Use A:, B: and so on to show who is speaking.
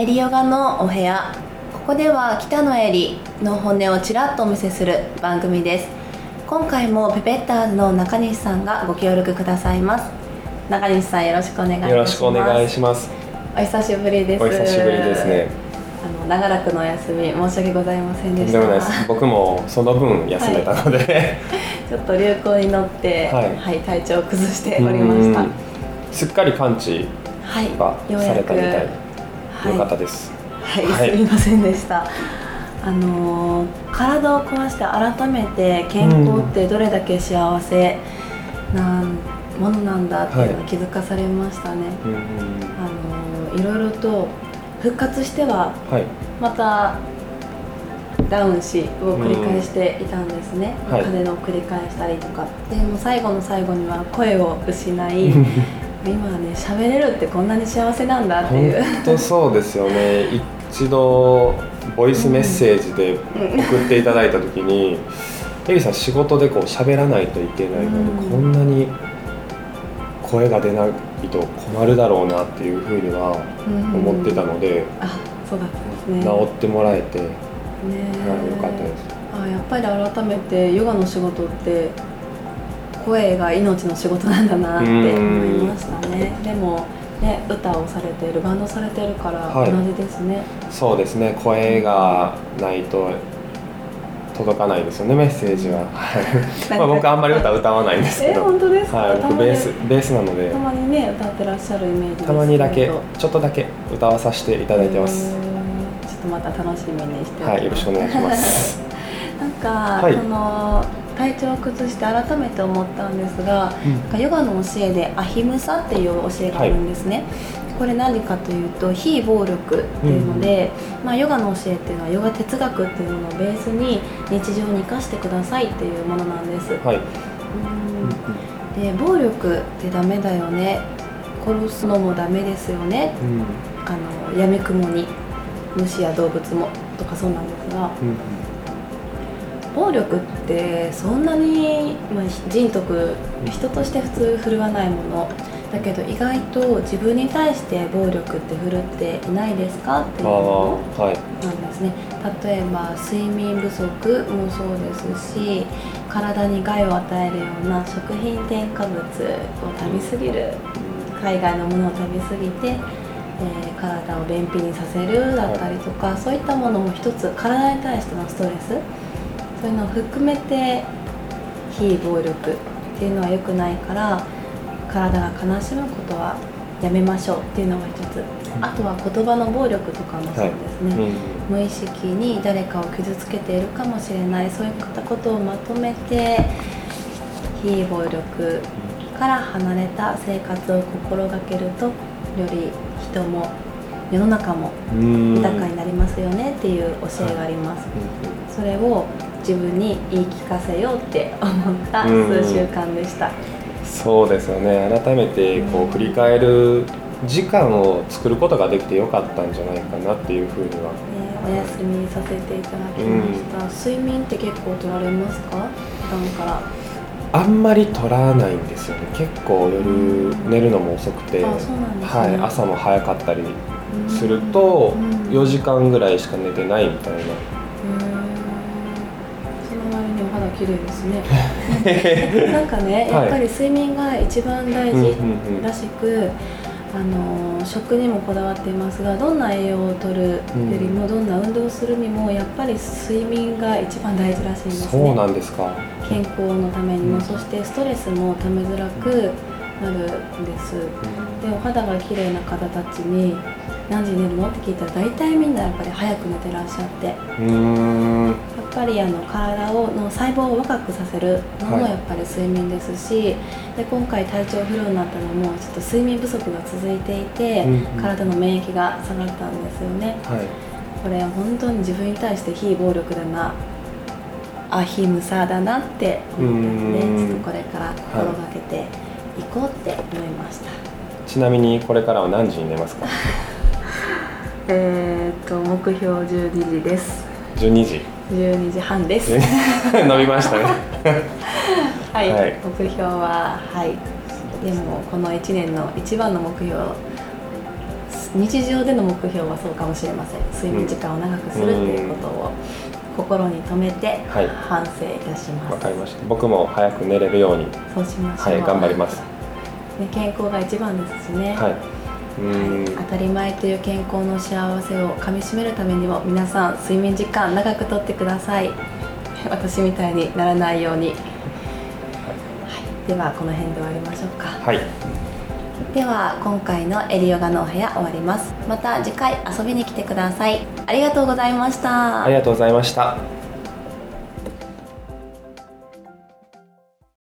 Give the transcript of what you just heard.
A: エリヨガのお部屋。ここでは北のエリの本音をちらっとお見せする番組です。今回もペペッターズの中西さんがご協力くださいます。中西さんよろしくお願いします。
B: よろしくお願いします。
A: お久しぶりです。
B: お久しぶりですね。
A: あの長らくのお休み申し訳ございませんでした。
B: 僕もその分休めたので、
A: ちょっと流行に乗って、は
B: はいい
A: 体調を崩しておりました。
B: うん。すっかり完治
A: はい。
B: はされたみたい、
A: はい。
B: よかったです。
A: はい、
B: はい。
A: すみませんでした。あのー体を壊して改めて健康ってどれだけ幸せなものなんだっていうのを気づかされましたね。
B: うんうん
A: あのーいろいろと復活しては
B: はい。
A: またダウンしを繰り返していたんですね、
B: うん。はい。
A: 風邪を繰り返したりとか。でも最後の最後には声を失い 今はね喋れるってこんなに幸せなんだっていう。
B: 本当そうですよね。一度ボイスメッセージで送っていただいた時に「エリさん仕事でこう喋らないといけないので、
A: うん。
B: こんなに声が出ないと困るだろうな」っていうふうには思ってたので、
A: あそうだったんですね。
B: 治ってもらえて、はい
A: ね
B: よかったです。
A: あやっぱり改めてヨガの仕事って声が命の仕事なんだなって思いましたね。でもね歌をされてるバンドされてるから
B: はい。
A: 同じですね、
B: そうですね。声がないと届かないですよねメッセージは、は いまあ、僕あんまり歌歌わないんですけ
A: え
B: ど、
A: 本当ですか、
B: はい、僕ベースベースなので。
A: たまにね歌ってらっしゃるイメージです
B: たまにだけちょっとだけ歌わさせていただいてます。
A: ちょっとまた楽しみにして
B: はいよろしくお願いします
A: なんか、
B: はい。
A: その体調を崩して改めて思ったんですが、なんかヨガの教えでアヒムサっていう教えがあるんですね、これ何かというと非暴力っていうので、まあ、ヨガの教えっていうのはヨガ哲学っていうものをベースに日常に生かしてくださいっていうものなんです、
B: はい、
A: うん。で暴力ってダメだよね。殺すのもダメですよね。
B: うん。
A: あのやみくもに虫や動物もとかそうなんですが。
B: うん
A: 暴力ってそんなに、まあ、人徳人として普通振るわないものだけど意外と自分に対して暴力って振るっていないですかっていうの
B: はい。
A: なんですね。例えば睡眠不足もそうですし体に害を与えるような食品添加物を食べ過ぎる海外のものを食べ過ぎて、えー体を便秘にさせるだったりとか、そういったものも一つ体に対してのストレスそういうのを含めて非暴力っていうのは良くないから体が悲しむことはやめましょうっていうのが一つ、あとは言葉の暴力とかもそうですね、
B: うん。
A: 無意識に誰かを傷つけているかもしれない。そういったことをまとめて非暴力から離れた生活を心がけるとより人も世の中も
B: うん
A: 豊かになりますよねっていう教えがあります、それを自分に言い聞かせようって思った数週間でした、
B: そうですよね。改めてこう振り返る時間を作ることができてよかったんじゃないかなっていうふうには。
A: ねお休みさせていただきました、睡眠って結構取られますか？普段から。
B: あんまり取らないんですよね。結構夜寝るのも遅くて、
A: ね。
B: はい、朝も早かったりすると
A: うん。
B: 4時間ぐらいしか寝てないみたいな
A: 綺麗ですね。なんかねやっぱり睡眠が一番大
B: うん
A: 事らしく、あの食にもこだわっていますがどんな栄養を取るよりも、どんな運動をするにもやっぱり睡眠が一番大事らしいんですね。
B: そうなんですか。
A: 健康のためにも、
B: うん。
A: そしてストレスもためづらくなるんです。でお肌が綺麗な方たちに何時に寝るの？って聞いたら大体みんなやっぱり早く寝てらっしゃってぱりあの体をの細胞を若くさせるのも
B: はい。
A: やっぱり睡眠ですし、で今回体調不良になったのもちょっと睡眠不足が続いていて、
B: うんうん。
A: 体の免疫が下がったんですよね。
B: はい。
A: これ本当に自分に対して非暴力だなアヒムサだなって思ったので
B: うん。
A: ちょっとこれから心がけていこうって思いました、
B: ちなみにこれからは何時に寝ますか？
A: えーっと目標12時です。
B: 12時
A: 12時半です。
B: 伸びましたね。
A: はい、
B: はい。
A: 目標ははい。でもこの1年の一番の目標日常での目標はそうかもしれません。睡眠時間を長くするっていうことを心に留めて
B: はい。
A: 反省いたします、
B: わかりました。僕も早く寝れるように。
A: そうしましょう。
B: はい頑張ります。
A: ね、健康が一番ですしね、
B: はい。うん
A: 当たり前という健康の幸せをかみしめるためにも皆さん睡眠時間長くとってください。私みたいにならないように、はい、ではこの辺で終わりましょうか。
B: はい。
A: では今回のエリヨガのお部屋終わります。また次回遊びに来てください。ありがとうございました。
B: ありがとうございました